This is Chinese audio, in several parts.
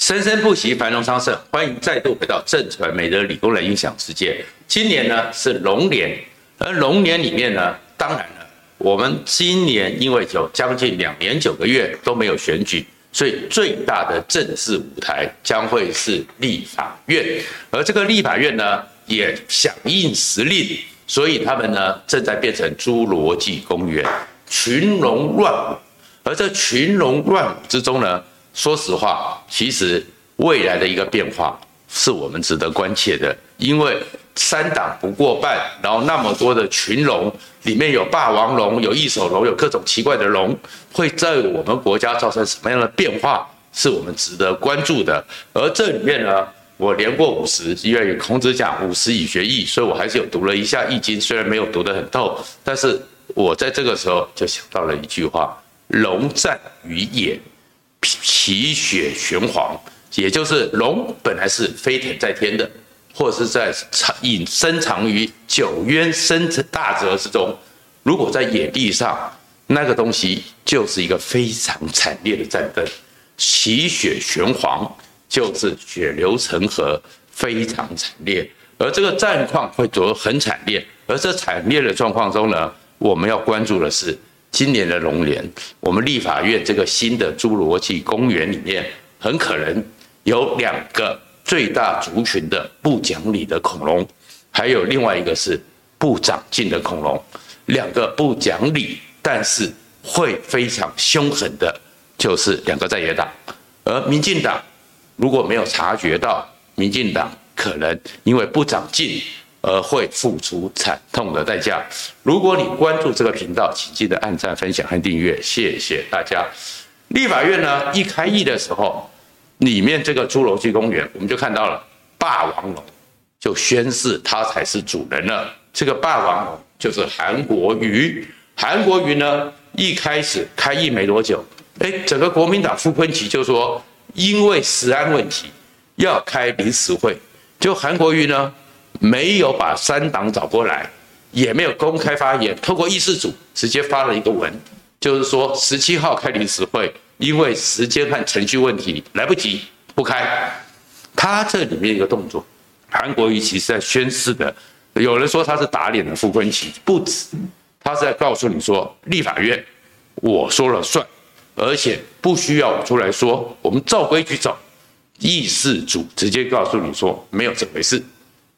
生生不息，繁荣昌盛。欢迎再度回到正传媒的理工人音响世界。今年呢是龙年，而龙年里面呢，当然了，我们今年因为有将近两年九个月都没有选举，所以最大的政治舞台将会是立法院。而这个立法院呢，也响应时令，所以他们呢正在变成侏罗纪公园，群龙乱舞。而这群龙乱舞之中呢，说实话，其实未来的一个变化是我们值得关切的，因为三党不过半，然后那么多的群龙，里面有霸王龙、有异手龙、有各种奇怪的龙，会在我们国家造成什么样的变化，是我们值得关注的。而这里面呢，我年过五十，因为孔子讲五十以学易，所以我还是有读了一下《易经》，虽然没有读得很透，但是我在这个时候就想到了一句话：龙战于野。其血玄黄，也就是龙本来是飞腾在天的，或者是在藏隐深藏于九渊深大泽之中。如果在野地上，那个东西就是一个非常惨烈的战争。其血玄黄，就是血流成河，非常惨烈。而这个战况会走得很惨烈。而这惨烈的状况中呢，我们要关注的是。今年的龙年，我们立法院这个新的侏罗纪公园里面，很可能有两个最大族群的不讲理的恐龙，还有另外一个是不长进的恐龙。两个不讲理，但是会非常凶狠的，就是两个在野党。而民进党如果没有察觉到，民进党可能因为不长进。而会付出惨痛的代价。如果你关注这个频道，请记得按赞、分享和订阅，谢谢大家。立法院呢，一开议的时候，里面这个侏罗纪公园，我们就看到了霸王龙，就宣誓他才是主人了。这个霸王龙就是韩国瑜。韩国瑜呢，一开始开议没多久，哎，整个国民党傅崐萁就说，因为食安问题要开临时会，就韩国瑜呢。没有把三党找过来，也没有公开发言，透过议事组直接发了一个文，就是说十七号开临时会，因为时间和程序问题来不及不开。他这里面一个动作，韩国瑜其实在宣示的，有人说他是打脸的傅昆萁，不止，他是在告诉你说，立法院我说了算，而且不需要我出来说，我们照规矩走。议事组直接告诉你说，没有这回事。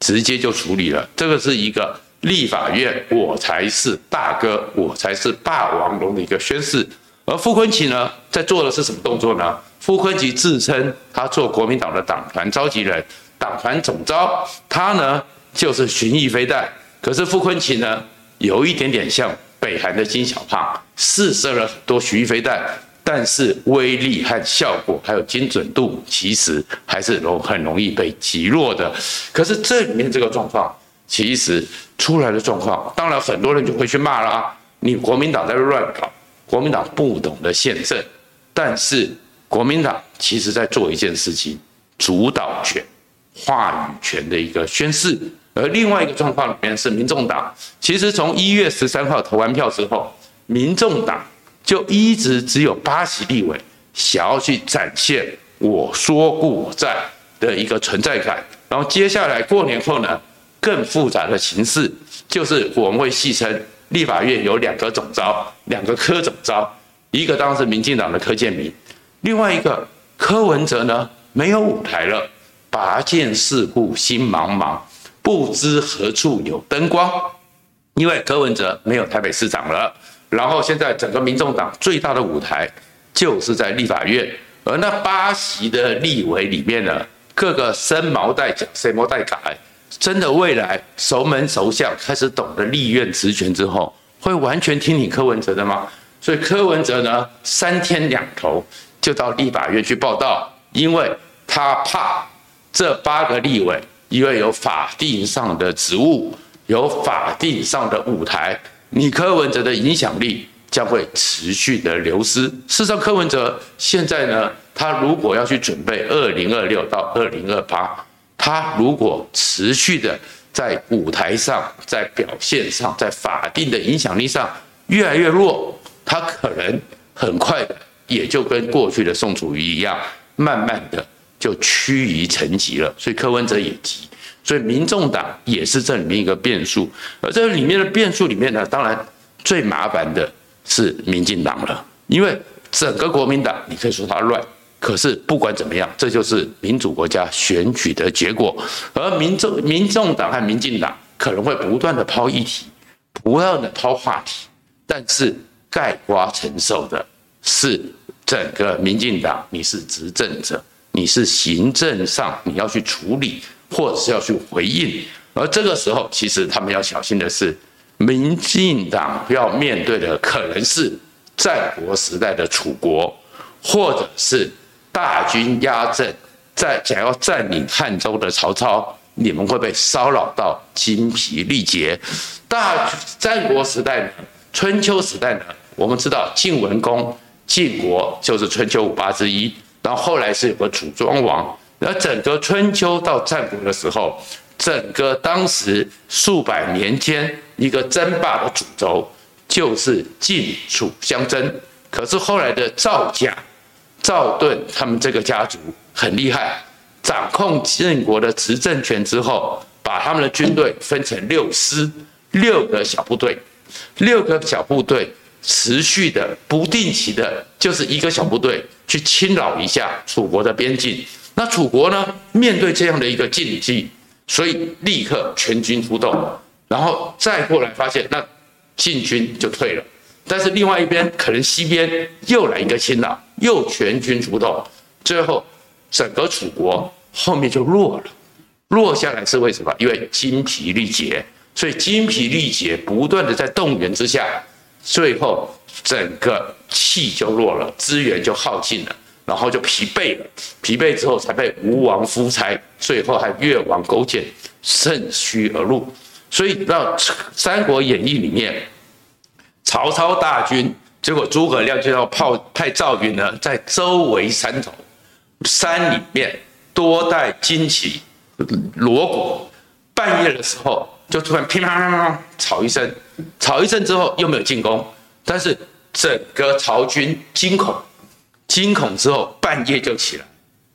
直接就处理了，这个是一个立法院，我才是大哥，我才是霸王龙的一个宣誓。而傅昆萁呢，在做的是什么动作呢？傅昆萁自称他做国民党的党团召集人、党团总召，他呢就是寻弋飞弹。可是傅昆萁呢，有一点点像北韩的金小胖，试射了很多巡弋飞弹。但是威力和效果还有精准度，其实还是容很容易被击落的。可是这里面这个状况，其实出来的状况，当然很多人就会去骂了啊！你国民党在乱搞，国民党不懂得宪政。但是国民党其实在做一件事情，主导权、话语权的一个宣示。而另外一个状况里面是民众党，其实从一月十三号投完票之后，民众党。就一直只有八席立委想要去展现我说故我在的一个存在感，然后接下来过年后呢，更复杂的形势就是我们会戏称立法院有两个总召，两个科总召，一个当时民进党的柯建铭，另外一个柯文哲呢没有舞台了，拔剑四顾心茫茫，不知何处有灯光，因为柯文哲没有台北市长了。然后现在整个民众党最大的舞台就是在立法院，而那八席的立委里面呢，各个生毛带甲，谁毛带改，真的未来熟门熟相，开始懂得立院职权之后，会完全听你柯文哲的吗？所以柯文哲呢，三天两头就到立法院去报到，因为他怕这八个立委，因为有法定上的职务，有法定上的舞台。你柯文哲的影响力将会持续的流失。事实上，柯文哲现在呢，他如果要去准备二零二六到二零二八，他如果持续的在舞台上、在表现上、在法定的影响力上越来越弱，他可能很快也就跟过去的宋楚瑜一样，慢慢的就趋于沉寂了，所以柯文哲也急，所以民众党也是这里面一个变数。而这里面的变数里面呢，当然最麻烦的是民进党了，因为整个国民党你可以说它乱，可是不管怎么样，这就是民主国家选举的结果。而民众民众党和民进党可能会不断的抛议题，不断的抛话题，但是盖瓜承受的是整个民进党，你是执政者。你是行政上你要去处理，或者是要去回应，而这个时候，其实他们要小心的是，民进党要面对的可能是战国时代的楚国，或者是大军压阵在想要占领汉中的曹操，你们会被骚扰到精疲力竭。大战国时代呢，春秋时代呢，我们知道晋文公晋国就是春秋五霸之一。然后后来是有个楚庄王，而整个春秋到战国的时候，整个当时数百年间一个争霸的主轴就是晋楚相争。可是后来的赵甲、赵盾他们这个家族很厉害，掌控晋国的执政权之后，把他们的军队分成六师，六个小部队，六个小部队。持续的、不定期的，就是一个小部队去侵扰一下楚国的边境。那楚国呢，面对这样的一个境地，所以立刻全军出动，然后再过来发现，那晋军就退了。但是另外一边，可能西边又来一个侵扰，又全军出动，最后整个楚国后面就弱了。弱下来是为什么？因为精疲力竭，所以精疲力竭不断的在动员之下。最后，整个气就弱了，资源就耗尽了，然后就疲惫了。疲惫之后，才被吴王夫差，最后还越王勾践趁虚而入。所以到《三国演义》里面，曹操大军，结果诸葛亮就要派派赵云呢，在周围山头山里面多带旌旗、锣鼓，半夜的时候。就突然噼啪啪啪吵一声，吵一声之后又没有进攻，但是整个曹军惊恐，惊恐之后半夜就起来，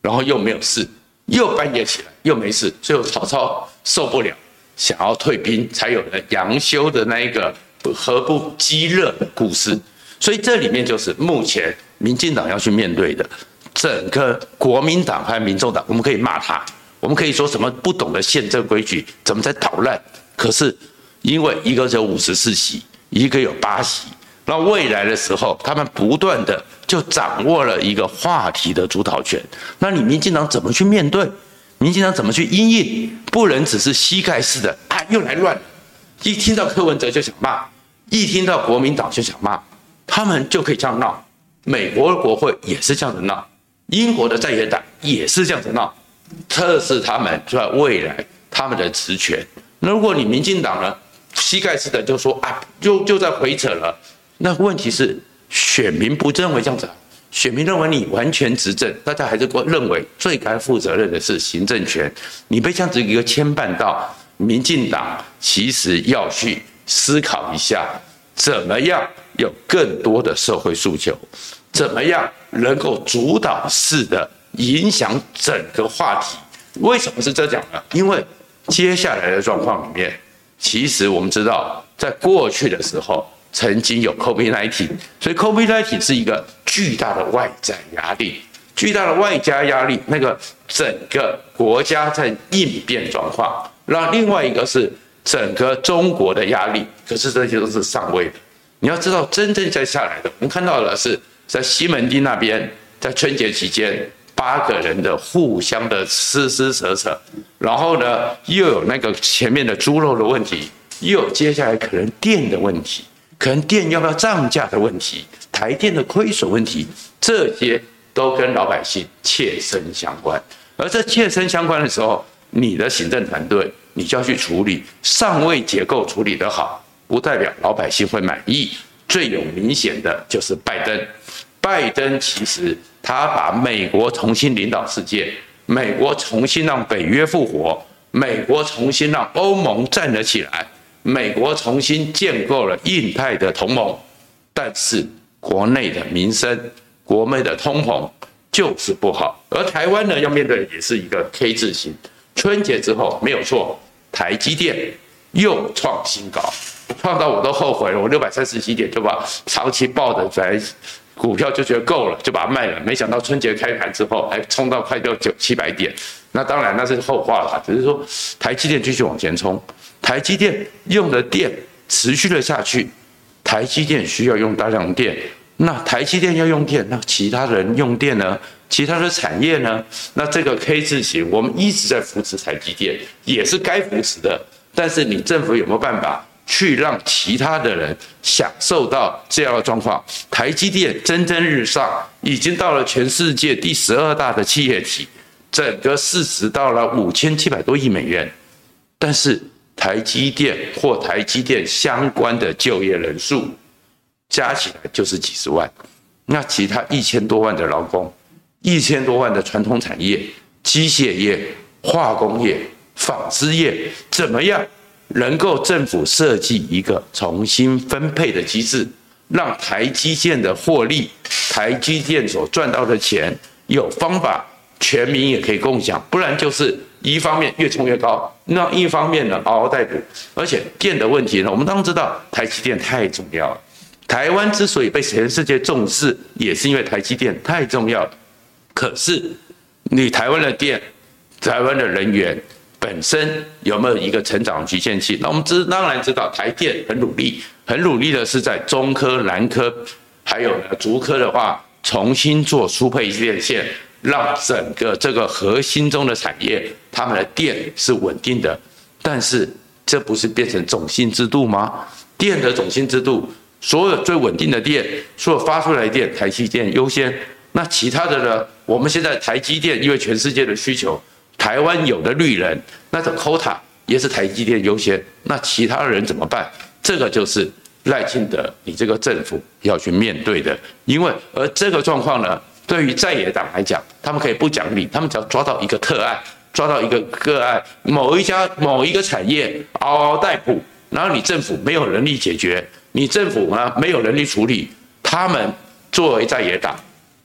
然后又没有事，又半夜起来又没事，最后曹操受不了，想要退兵，才有了杨修的那一个何不激热的故事。所以这里面就是目前民进党要去面对的，整个国民党和民众党，我们可以骂他，我们可以说什么不懂得宪政规矩，怎么在捣乱。可是，因为一个只有五十四席，一个有八席，那未来的时候，他们不断的就掌握了一个话题的主导权。那你民进党怎么去面对？民进党怎么去因应？不能只是膝盖式的啊，又来乱了。一听到柯文哲就想骂，一听到国民党就想骂，他们就可以这样闹。美国的国会也是这样子闹，英国的在野党也是这样子闹，测试他们在未来他们的职权。那如果你民进党呢，膝盖式的就说啊，就就在回扯了。那问题是选民不认为这样子，选民认为你完全执政，大家还是认为最该负责任的是行政权。你被这样子一个牵绊到，民进党其实要去思考一下，怎么样有更多的社会诉求，怎么样能够主导式的影响整个话题。为什么是这样呢？因为接下来的状况里面，其实我们知道，在过去的时候曾经有 COVID-19，所以 COVID-19 是一个巨大的外在压力，巨大的外加压力，那个整个国家在应变状况。那另外一个是整个中国的压力，可是这些都是上位的。你要知道，真正在下来的，我们看到的是在西门町那边，在春节期间。八个人的互相的撕撕扯扯，然后呢，又有那个前面的猪肉的问题，又有接下来可能电的问题，可能电要不要涨价的问题，台电的亏损问题，这些都跟老百姓切身相关。而这切身相关的时候，你的行政团队你就要去处理，上位结构处理得好，不代表老百姓会满意。最有明显的就是拜登，拜登其实。他把美国重新领导世界，美国重新让北约复活，美国重新让欧盟站了起来，美国重新建构了印太的同盟。但是国内的民生、国内的通膨、就是不好。而台湾呢，要面对的也是一个 K 字形。春节之后没有错，台积电又创新高，创到我都后悔了。我六百三十几点就把长期抱的在股票就觉得够了，就把它卖了。没想到春节开盘之后，还冲到快到九七百点。那当然那是后话了，只是说台积电继续往前冲，台积电用的电持续的下去，台积电需要用大量电。那台积电要用电，那其他人用电呢？其他的产业呢？那这个 K 字形，我们一直在扶持台积电，也是该扶持的。但是你政府有没有办法去让其他的人享受到这样的状况？台积电蒸蒸日上，已经到了全世界第十二大的企业体，整个市值到了五千七百多亿美元。但是台积电或台积电相关的就业人数。加起来就是几十万，那其他一千多万的劳工，一千多万的传统产业，机械业、化工业、纺织业，怎么样能够政府设计一个重新分配的机制，让台积电的获利，台积电所赚到的钱有方法，全民也可以共享，不然就是一方面越冲越高，那一方面呢嗷嗷待哺，而且电的问题呢，我们当然知道台积电太重要了。台湾之所以被全世界重视，也是因为台积电太重要。可是，你台湾的电，台湾的人员本身有没有一个成长局限性？那我们知当然知道，台电很努力，很努力的是在中科、南科，还有呢竹科的话，重新做输配电线，让整个这个核心中的产业，他们的电是稳定的。但是，这不是变成种姓制度吗？电的种姓制度。所有最稳定的电，所有发出来的电，台积电优先。那其他的呢？我们现在台积电因为全世界的需求，台湾有的绿人，那种 quota 也是台积电优先。那其他人怎么办？这个就是赖清德你这个政府要去面对的。因为而这个状况呢，对于在野党来讲，他们可以不讲理，他们只要抓到一个特案，抓到一个个案，某一家某一个产业嗷嗷待哺，然后你政府没有能力解决。你政府呢，没有能力处理，他们作为在野党，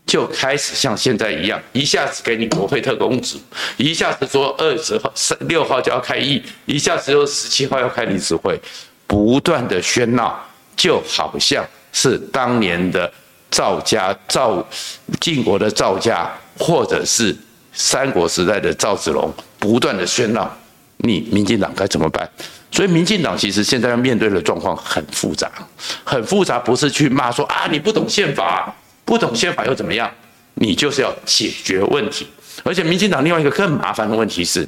就开始像现在一样，一下子给你国会特工组，一下子说二十号、六号就要开议，一下子又十七号要开理事会，不断的喧闹，就好像是当年的赵家赵晋国的赵家，或者是三国时代的赵子龙，不断的喧闹，你民进党该怎么办？所以，民进党其实现在要面对的状况很复杂，很复杂，不是去骂说啊你不懂宪法，不懂宪法又怎么样？你就是要解决问题。而且，民进党另外一个更麻烦的问题是，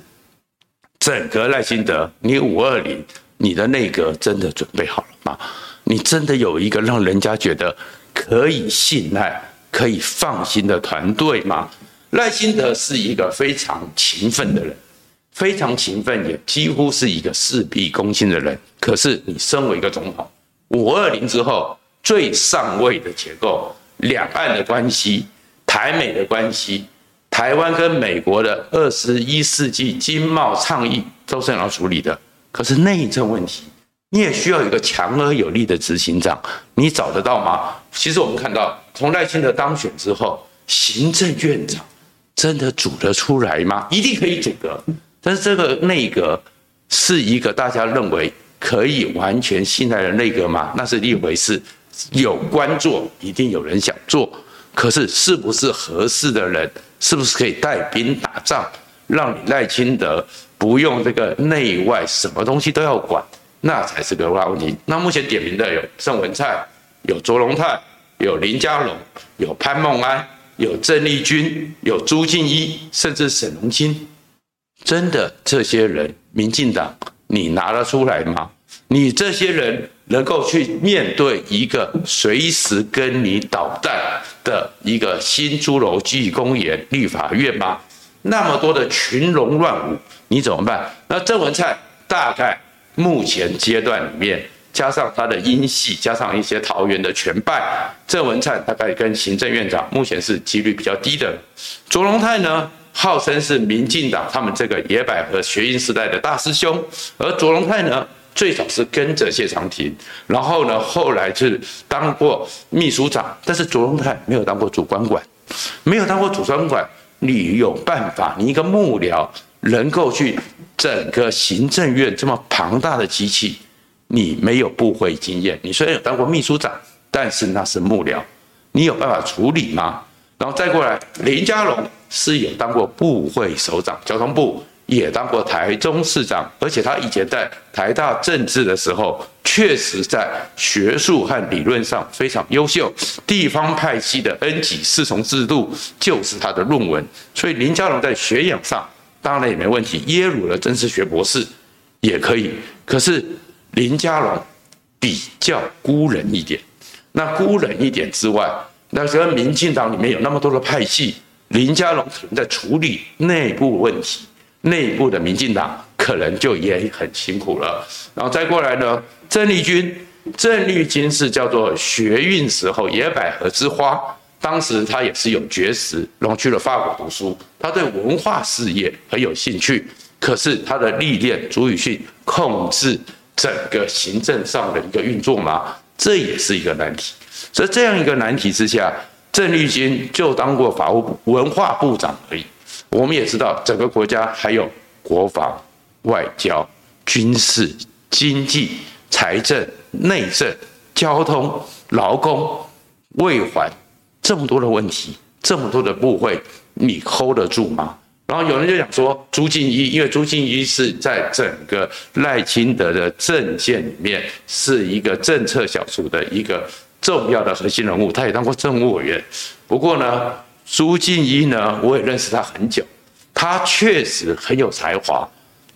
整个赖清德，你五二零，你的内阁真的准备好了吗？你真的有一个让人家觉得可以信赖、可以放心的团队吗？赖清德是一个非常勤奋的人。非常勤奋，也几乎是一个事必躬亲的人。可是，你身为一个总统，五二零之后最上位的结构，两岸的关系、台美的关系、台湾跟美国的二十一世纪经贸倡议，都是要处理的。可是内政问题，你也需要一个强而有力的执行长，你找得到吗？其实我们看到，从赖清德当选之后，行政院长真的组得出来吗？一定可以组的。但是这个内阁是一个大家认为可以完全信赖的内阁吗？那是一回事。有官做，一定有人想做。可是是不是合适的人？是不是可以带兵打仗，让你赖清德不用这个内外什么东西都要管？那才是个大问题。那目前点名的有郑文灿、有卓荣泰、有林佳龙、有潘孟安、有郑丽君、有朱敬一，甚至沈荣钦。真的，这些人，民进党，你拿得出来吗？你这些人能够去面对一个随时跟你捣蛋的一个新侏罗纪公园立法院吗？那么多的群龙乱舞，你怎么办？那郑文灿大概目前阶段里面，加上他的英系，加上一些桃园的全败，郑文灿大概跟行政院长目前是几率比较低的。卓荣泰呢？号称是民进党他们这个野百合学运时代的大师兄，而卓荣泰呢，最早是跟着谢长廷，然后呢，后来是当过秘书长，但是卓荣泰没有当过主管管，没有当过主专管，你有办法？你一个幕僚能够去整个行政院这么庞大的机器，你没有部会经验，你虽然有当过秘书长，但是那是幕僚，你有办法处理吗？然后再过来，林佳龙是有当过部会首长，交通部。也当过台中市长，而且他以前在台大政治的时候，确实在学术和理论上非常优秀。地方派系的恩级侍从制度就是他的论文，所以林佳龙在学养上当然也没问题。耶鲁的政治学博士也可以，可是林佳龙比较孤人一点。那孤人一点之外，那时候民进党里面有那么多的派系，林佳龙可能在处理内部问题。内部的民进党可能就也很辛苦了，然后再过来呢，郑丽君，郑丽君是叫做学运时候野百合之花，当时他也是有绝食，然后去了法国读书，他对文化事业很有兴趣，可是他的历练足以去控制整个行政上的一个运作吗？这也是一个难题。所以这样一个难题之下，郑丽君就当过法务部文化部长而已。我们也知道，整个国家还有国防、外交、军事、经济、财政、内政、交通、劳工、卫环，这么多的问题，这么多的部会，你 hold 得住吗？然后有人就讲说，朱敬一，因为朱敬一是在整个赖清德的政见里面是一个政策小组的一个重要的核心人物，他也当过政务委员。不过呢，朱敬一呢，我也认识他很久，他确实很有才华，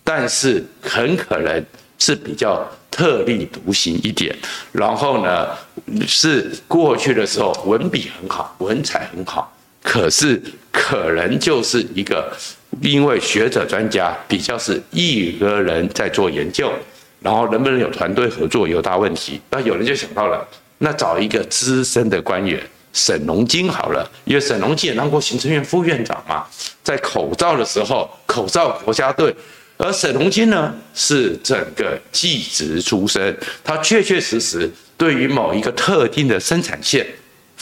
但是很可能是比较特立独行一点。然后呢，是过去的时候文笔很好，文采很好，可是可能就是一个因为学者专家比较是一个人在做研究，然后能不能有团队合作有大问题。那有人就想到了，那找一个资深的官员。沈荣金好了，因为沈荣金也当过行政院副院长嘛，在口罩的时候，口罩国家队，而沈荣金呢是整个技职出身，他确确实实对于某一个特定的生产线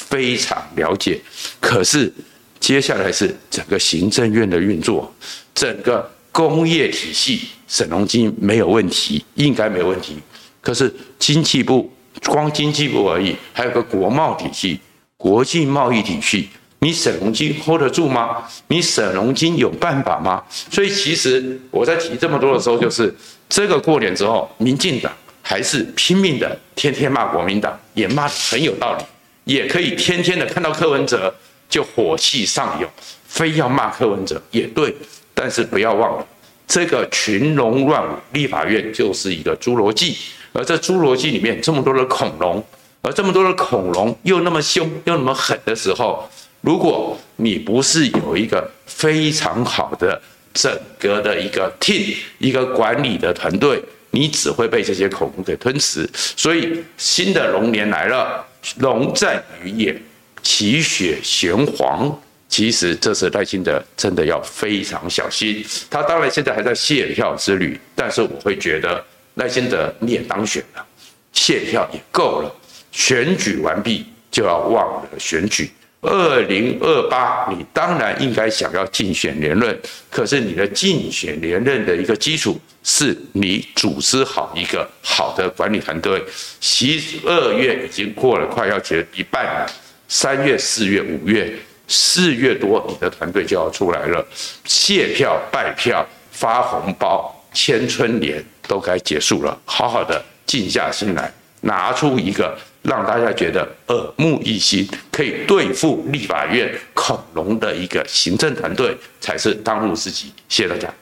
非常了解。可是接下来是整个行政院的运作，整个工业体系，沈荣金没有问题，应该没问题。可是经济部光经济部而已，还有个国贸体系。国际贸易体系，你沈荣金 hold 得住吗？你沈荣金有办法吗？所以其实我在提这么多的时候，就是这个过年之后，民进党还是拼命的天天骂国民党，也骂得很有道理，也可以天天的看到柯文哲就火气上涌，非要骂柯文哲也对，但是不要忘了，这个群龙乱舞，立法院就是一个侏罗纪，而这侏罗纪里面这么多的恐龙。而这么多的恐龙又那么凶又那么狠的时候，如果你不是有一个非常好的整个的一个 team 一个管理的团队，你只会被这些恐龙给吞噬。所以新的龙年来了，龙战于野，其血玄黄。其实这次赖清德真的要非常小心。他当然现在还在卸票之旅，但是我会觉得赖清德你也当选了，卸票也够了。选举完毕就要忘了选举。二零二八，你当然应该想要竞选连任，可是你的竞选连任的一个基础是你组织好一个好的管理团队。十二月已经过了，快要结一半了。三月、四月、五月，四月多，你的团队就要出来了。谢票、拜票、发红包、签春联都该结束了，好好的静下心来，拿出一个。让大家觉得耳目一新，可以对付立法院恐龙的一个行政团队，才是当务之急。谢谢大家。